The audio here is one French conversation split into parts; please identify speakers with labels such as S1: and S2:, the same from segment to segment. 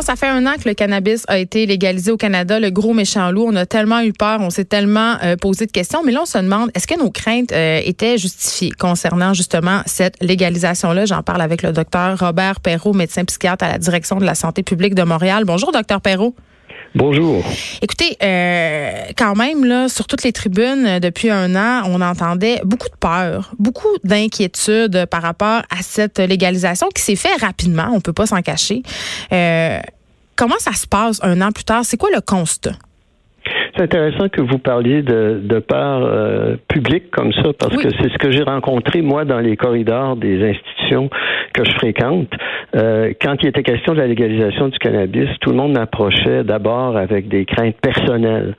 S1: Ça fait un an que le cannabis a été légalisé au Canada, le gros méchant loup. On a tellement eu peur, on s'est tellement euh, posé de questions, mais là, on se demande, est-ce que nos craintes euh, étaient justifiées concernant justement cette légalisation-là? J'en parle avec le docteur Robert Perrault, médecin psychiatre à la direction de la santé publique de Montréal. Bonjour, docteur Perrault.
S2: Bonjour.
S1: Écoutez, euh, quand même, là, sur toutes les tribunes, euh, depuis un an, on entendait beaucoup de peur, beaucoup d'inquiétude par rapport à cette légalisation qui s'est fait rapidement, on peut pas s'en cacher. Euh, comment ça se passe un an plus tard? C'est quoi le constat?
S2: C'est intéressant que vous parliez de, de peur euh, publique comme ça, parce que c'est ce que j'ai rencontré, moi, dans les corridors des institutions que je fréquente. Euh, quand il était question de la légalisation du cannabis, tout le monde m'approchait d'abord avec des craintes personnelles.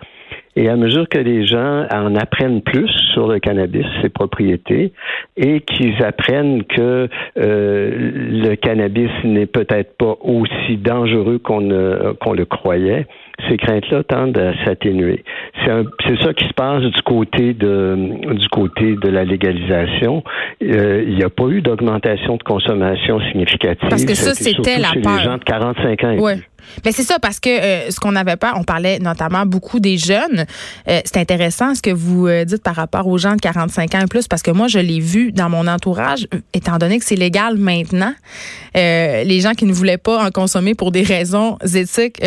S2: Et à mesure que les gens en apprennent plus sur le cannabis, ses propriétés, et qu'ils apprennent que euh, le cannabis n'est peut-être pas aussi dangereux qu'on qu'on le croyait, ces craintes-là tendent à s'atténuer. C'est ça qui se passe du côté de du côté de la légalisation. Euh, il n'y a pas eu d'augmentation de consommation significative.
S1: Parce que ça, c'était la
S2: chez les gens de 45 ans.
S1: Ouais. Mais c'est ça, parce que euh, ce qu'on avait peur, on parlait notamment beaucoup des jeunes. Euh, c'est intéressant ce que vous euh, dites par rapport aux gens de 45 ans et plus, parce que moi, je l'ai vu dans mon entourage, étant donné que c'est légal maintenant. les gens qui ne voulaient pas en consommer pour des raisons éthiques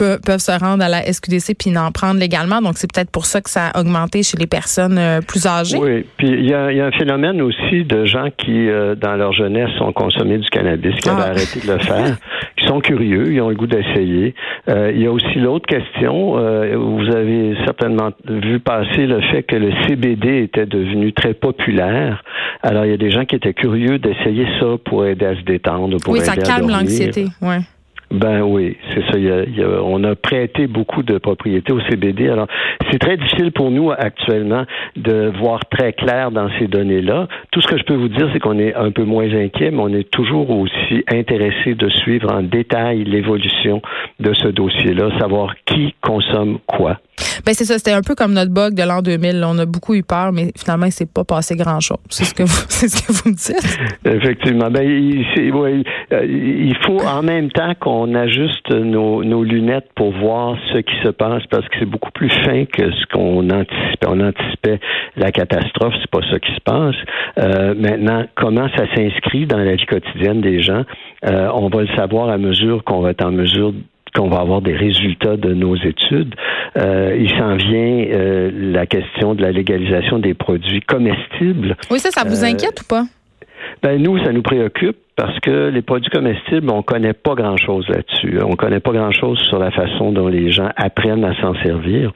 S1: peuvent, peuvent se rendre à la SQDC puis n'en prendre légalement. Donc, c'est peut-être pour ça que ça a augmenté chez les personnes plus âgées.
S2: Oui, puis il y a, y a, un phénomène aussi de gens qui, dans leur jeunesse, ont consommé du cannabis, qui avaient ah. arrêté de le faire, qui sont curieux, ils ont le goût d'essayer. Euh, il y a aussi l'autre question. Euh, vous avez certainement vu passer le fait que le CBD était devenu très populaire. Alors, il y a des gens qui étaient curieux d'essayer ça pour aider à se détendre, pour
S1: oui,
S2: ça
S1: calme l'anxiété. Ouais.
S2: Ben oui, c'est ça. on a prêté beaucoup de propriétés au CBD. Alors, c'est très difficile pour nous actuellement de voir très clair dans ces données-là. Tout ce que je peux vous dire, c'est qu'on est un peu moins inquiet, mais on est toujours aussi intéressé de suivre en détail l'évolution de ce dossier-là, savoir qui consomme quoi?
S1: Ben c'est ça, c'était un peu comme notre bug de l'an 2000. On a beaucoup eu peur, mais finalement, il s'est pas passé grand-chose. C'est ce que vous, c'est ce que vous me dites.
S2: Effectivement. Ben, il, euh, il faut en même temps qu'on ajuste nos, nos, lunettes pour voir ce qui se passe, parce que c'est beaucoup plus fin que ce qu'on anticipait. On anticipait la catastrophe, c'est pas ça qui se passe. Euh, maintenant, comment ça s'inscrit dans la vie quotidienne des gens, euh, on va le savoir à mesure qu'on va être en mesure qu'on va avoir des résultats de nos études. Euh, il s'en vient euh, la question de la légalisation des produits comestibles.
S1: Oui, ça, ça vous euh, inquiète ou pas?
S2: Ben nous, ça nous préoccupe parce que les produits comestibles, on connaît pas grand-chose là-dessus. On connaît pas grand-chose sur la façon dont les gens apprennent à s'en servir.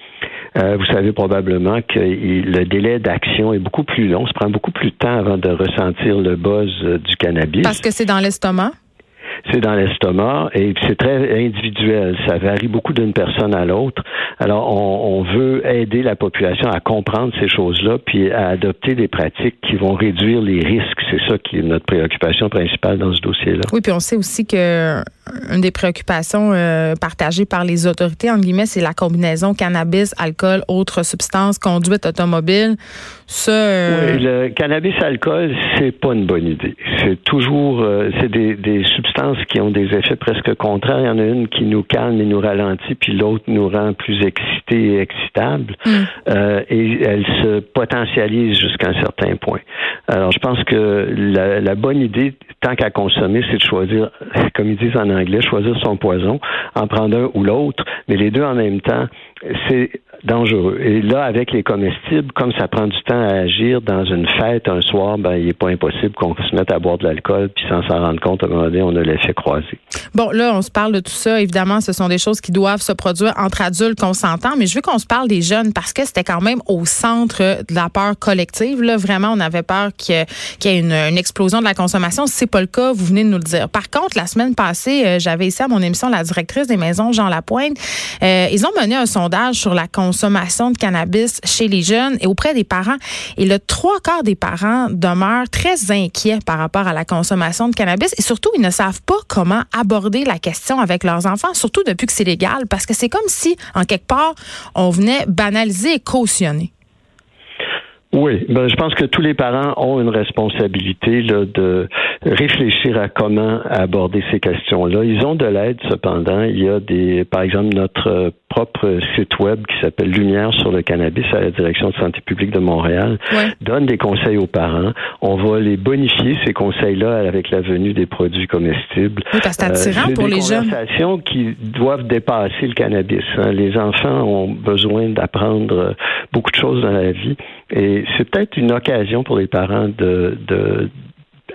S2: vous savez probablement que le délai d'action est beaucoup plus long. Ça prend beaucoup plus de temps avant de ressentir le buzz du cannabis.
S1: Parce que c'est dans l'estomac?
S2: C'est dans l'estomac et c'est très individuel. Ça varie beaucoup d'une personne à l'autre. Alors, on, on, veut aider la population à comprendre ces choses-là, puis à adopter des pratiques qui vont réduire les risques. C'est ça qui est notre préoccupation principale dans ce dossier-là.
S1: Oui, puis on sait aussi que une des préoccupations euh, partagées par les autorités, en guillemets, c'est la combinaison cannabis, alcool, autres substances, conduite automobile. Ça,
S2: euh, Oui, le cannabis, alcool, c'est pas une bonne idée. C'est toujours, euh, c'est des, des, substances qui ont des effets presque contraires. Il y en a une qui nous calme et nous ralentit, puis l'autre nous rend plus excités et excitables. Mm. et elle se potentialise jusqu'à un certain point. Alors, je pense que la, la bonne idée, tant qu'à consommer, c'est de choisir, comme ils disent en anglais, choisir son poison, en prendre un ou l'autre, mais les deux en même temps, c'est dangereux. Et là, avec les comestibles, comme ça prend du temps à agir dans une fête un soir, ben, il n'est pas impossible qu'on se mette à boire de l'alcool, puis sans s'en rendre compte, à un moment donné, on a l'effet croisé.
S1: Bon, là, on se parle de tout ça. Évidemment, ce sont des choses qui doivent se produire entre adultes consentants, mais je veux qu'on se parle des jeunes parce que c'était quand même au centre de la peur collective. Là, vraiment, on avait peur qu'il y ait une, explosion de la consommation. Si c'est pas le cas, vous venez de nous le dire. Par contre, la semaine passée, euh, j'avais ici à mon émission la directrice des maisons, Jean Lapointe. Euh, ils ont mené un sondage sur la consommation de cannabis chez les jeunes et auprès des parents. Et le trois quarts des parents demeurent très inquiets par rapport à la consommation de cannabis et surtout, ils ne savent pas comment aborder la question avec leurs enfants, surtout depuis que c'est légal, parce que c'est comme si, en quelque part, on venait banaliser et cautionner.
S2: Oui, ben, je pense que tous les parents ont une responsabilité là, de réfléchir à comment aborder ces questions-là. Ils ont de l'aide cependant. Il y a des, par exemple, notre propre site web qui s'appelle Lumière sur le cannabis à la direction de santé publique de Montréal donne des conseils aux parents. On va les bonifier ces conseils-là avec la venue des produits comestibles.
S1: Oui, parce que c'est attirant euh, pour les jeunes.
S2: conversations qui doivent dépasser le cannabis. Hein. Les enfants ont besoin d'apprendre beaucoup de choses dans la vie et c'est peut-être une occasion pour les parents de, de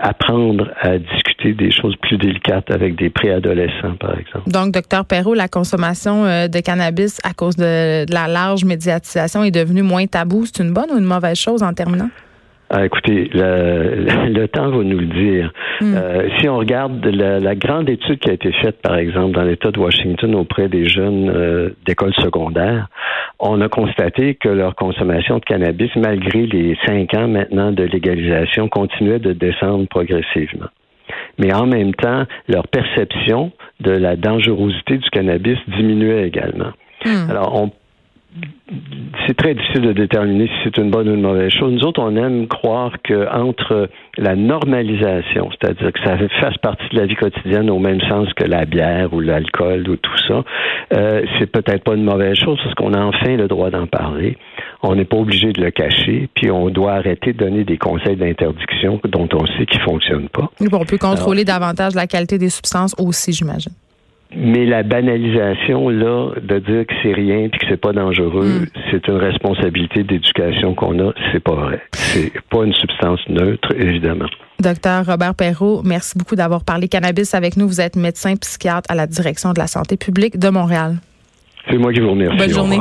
S2: à discuter des choses plus délicates avec des préadolescents, par exemple.
S1: Donc, docteur Perrault, la consommation euh, de cannabis à cause de, de la large médiatisation est devenue moins tabou. C'est une bonne ou une mauvaise chose en terminant?
S2: Ah, écoutez, le, le, temps va nous le dire. Hmm. Euh, si on regarde la, la, grande étude qui a été faite, par exemple, dans l'État de Washington auprès des jeunes euh, d'école secondaire, on a constaté que leur consommation de cannabis, malgré les cinq ans maintenant de légalisation, continuait de descendre progressivement. Mais en même temps, leur perception de la dangerosité du cannabis diminuait également. Hmm. Alors, on c'est très difficile de déterminer si c'est une bonne ou une mauvaise chose. Nous autres, on aime croire que entre la normalisation, c'est-à-dire que ça fasse partie de la vie quotidienne au même sens que la bière ou l'alcool ou tout ça, euh, c'est peut-être pas une mauvaise chose parce qu'on a enfin le droit d'en parler. On n'est pas obligé de le cacher, puis on doit arrêter de donner des conseils d'interdiction dont on sait qu'ils fonctionnent pas.
S1: on peut contrôler davantage la qualité des substances aussi, j'imagine.
S2: Mais la banalisation, là, de dire que c'est rien puis que c'est pas dangereux, mm. c'est une responsabilité d'éducation qu'on a. C'est pas vrai. C'est pas une substance neutre, évidemment.
S1: Docteur Robert Perrault, merci beaucoup d'avoir parlé cannabis avec nous. Vous êtes médecin psychiatre à la direction de la santé publique de Montréal.
S2: C'est moi qui vous remercie.
S1: Bonne journée.